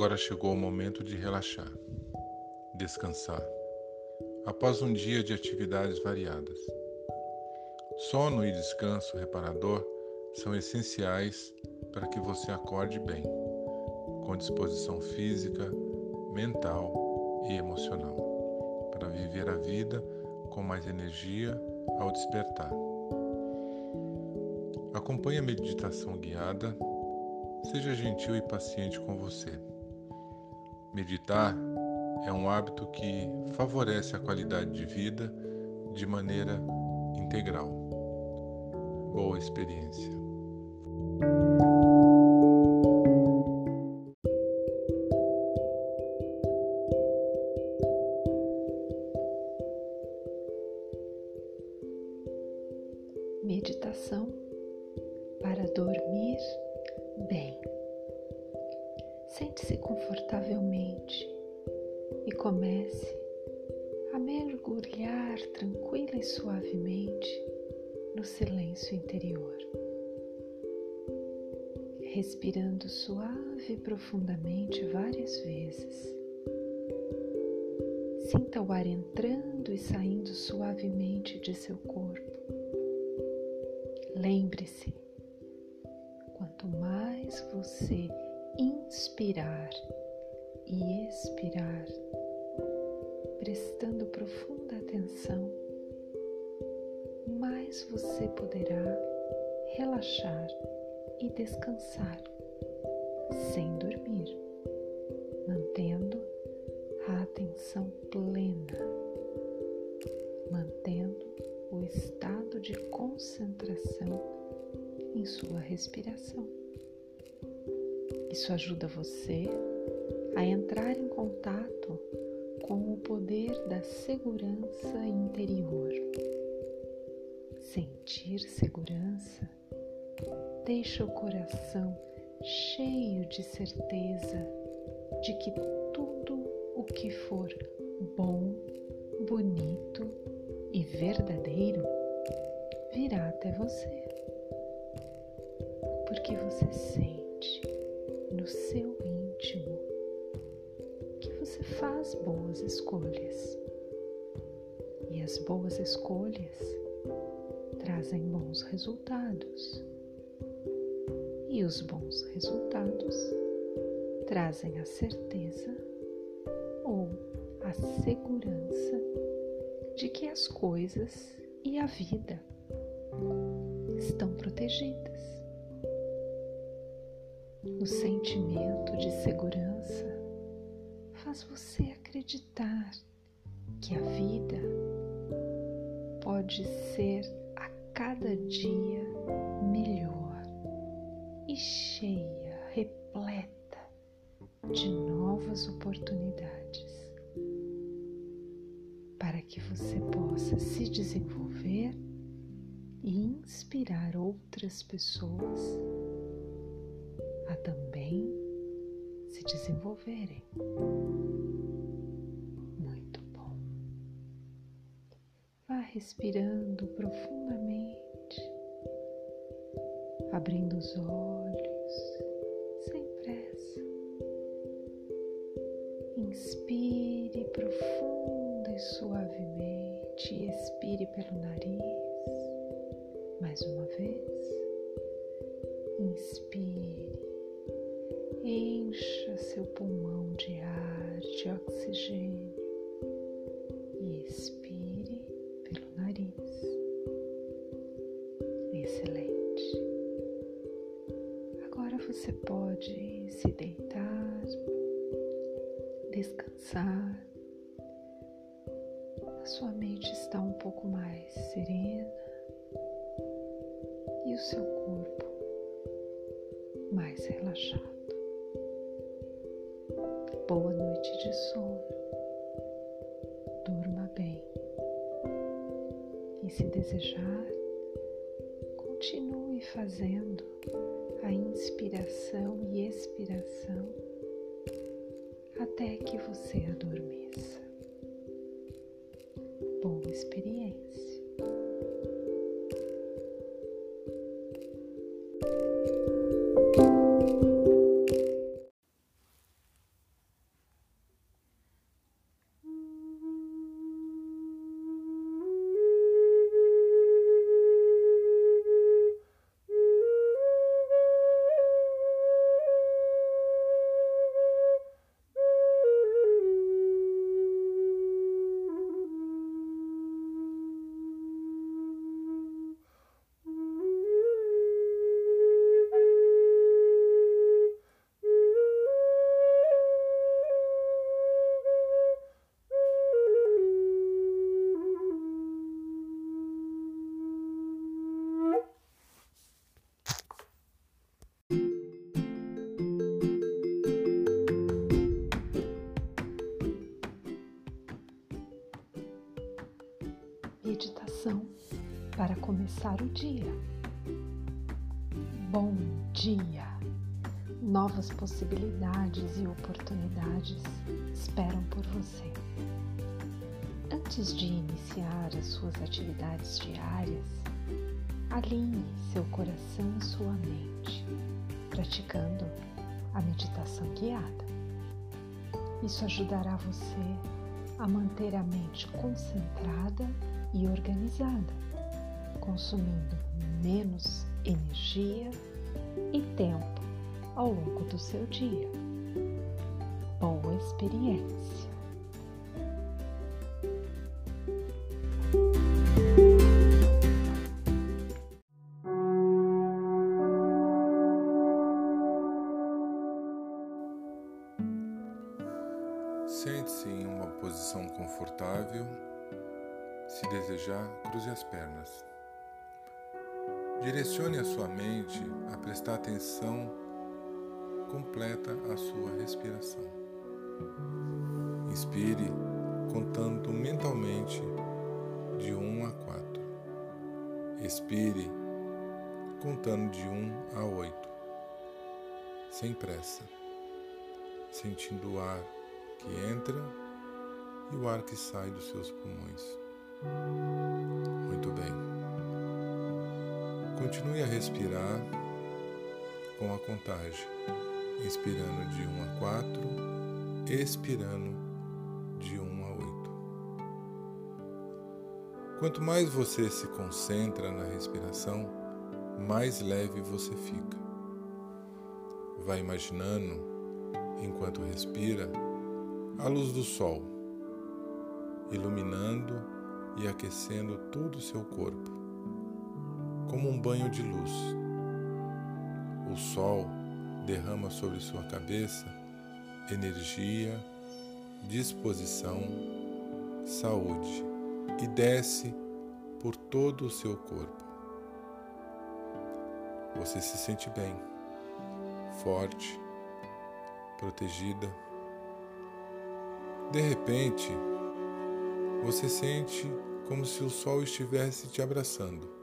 Agora chegou o momento de relaxar, descansar, após um dia de atividades variadas. Sono e descanso reparador são essenciais para que você acorde bem, com disposição física, mental e emocional, para viver a vida com mais energia ao despertar. Acompanhe a meditação guiada, seja gentil e paciente com você. Meditar é um hábito que favorece a qualidade de vida de maneira integral. Boa experiência. Meditação para dormir bem. Sente-se confortavelmente e comece a mergulhar tranquila e suavemente no silêncio interior. Respirando suave e profundamente várias vezes. Sinta o ar entrando e saindo suavemente de seu corpo. Lembre-se, quanto mais você inspirar e expirar, prestando profunda atenção, mais você poderá relaxar e descansar sem dormir, mantendo a atenção plena, mantendo o estado de concentração em sua respiração. Isso ajuda você a entrar em contato com o poder da segurança interior. Sentir segurança deixa o coração cheio de certeza de que tudo o que for bom, bonito e verdadeiro virá até você. Porque você sente no seu íntimo que você faz boas escolhas. E as boas escolhas trazem bons resultados. E os bons resultados trazem a certeza ou a segurança de que as coisas e a vida estão protegidas. O sentimento de segurança faz você acreditar que a vida pode ser a cada dia melhor e cheia, repleta de novas oportunidades para que você possa se desenvolver e inspirar outras pessoas a também se desenvolverem. Muito bom. Vá respirando profundamente, abrindo os olhos sem pressa. Inspire profunda e suavemente, expire pelo nariz. Mais uma vez. Inspire, encha seu pulmão de ar, de oxigênio e expire pelo nariz. Excelente. Agora você pode se deitar, descansar. A sua mente está um pouco mais serena e o seu corpo mais relaxado. Boa noite de sono. Durma bem. E se desejar, continue fazendo a inspiração e expiração até que você adormeça. Boa experiência. Para começar o dia. Bom dia! Novas possibilidades e oportunidades esperam por você. Antes de iniciar as suas atividades diárias, alinhe seu coração e sua mente, praticando a meditação guiada. Isso ajudará você a manter a mente concentrada e organizada, consumindo menos energia e tempo ao longo do seu dia. Boa experiência! Sente-se em uma posição confortável. Se desejar, cruze as pernas. Direcione a sua mente a prestar atenção completa à sua respiração. Inspire contando mentalmente de 1 a 4. Expire contando de 1 a 8. Sem pressa, sentindo o ar que entra e o ar que sai dos seus pulmões. Muito. Continue a respirar com a contagem, inspirando de 1 a 4, expirando de 1 a 8. Quanto mais você se concentra na respiração, mais leve você fica. Vai imaginando, enquanto respira, a luz do sol, iluminando e aquecendo todo o seu corpo, como um banho de luz. O sol derrama sobre sua cabeça energia, disposição, saúde e desce por todo o seu corpo. Você se sente bem, forte, protegida de repente, você sente como se o sol estivesse te abraçando.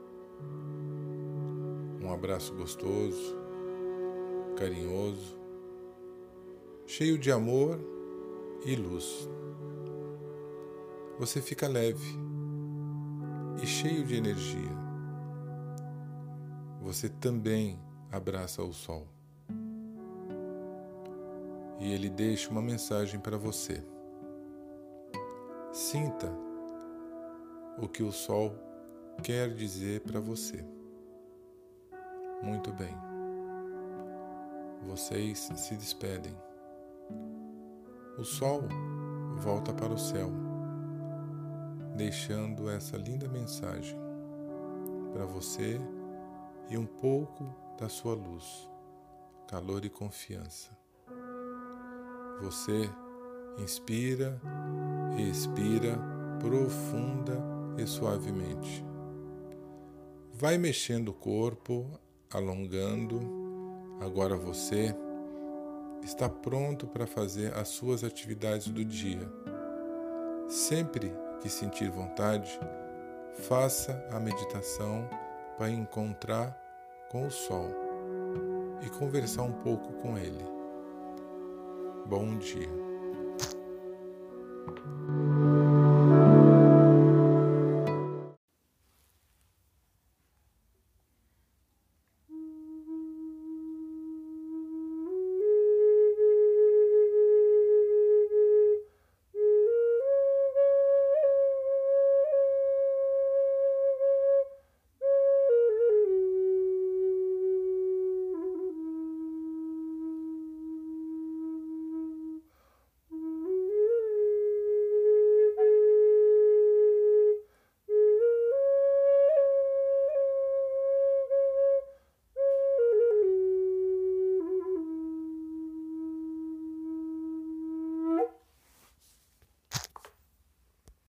Um abraço gostoso, carinhoso, cheio de amor e luz. Você fica leve e cheio de energia. Você também abraça o sol. E ele deixa uma mensagem para você. Sinta o que o sol quer dizer para você. Muito bem. Vocês se despedem. O sol volta para o céu, deixando essa linda mensagem para você e um pouco da sua luz, calor e confiança. Você inspira expira profunda e suavemente. Vai mexendo o corpo, alongando. Agora você está pronto para fazer as suas atividades do dia. Sempre que sentir vontade, faça a meditação para encontrar com o sol e conversar um pouco com ele. Bom dia.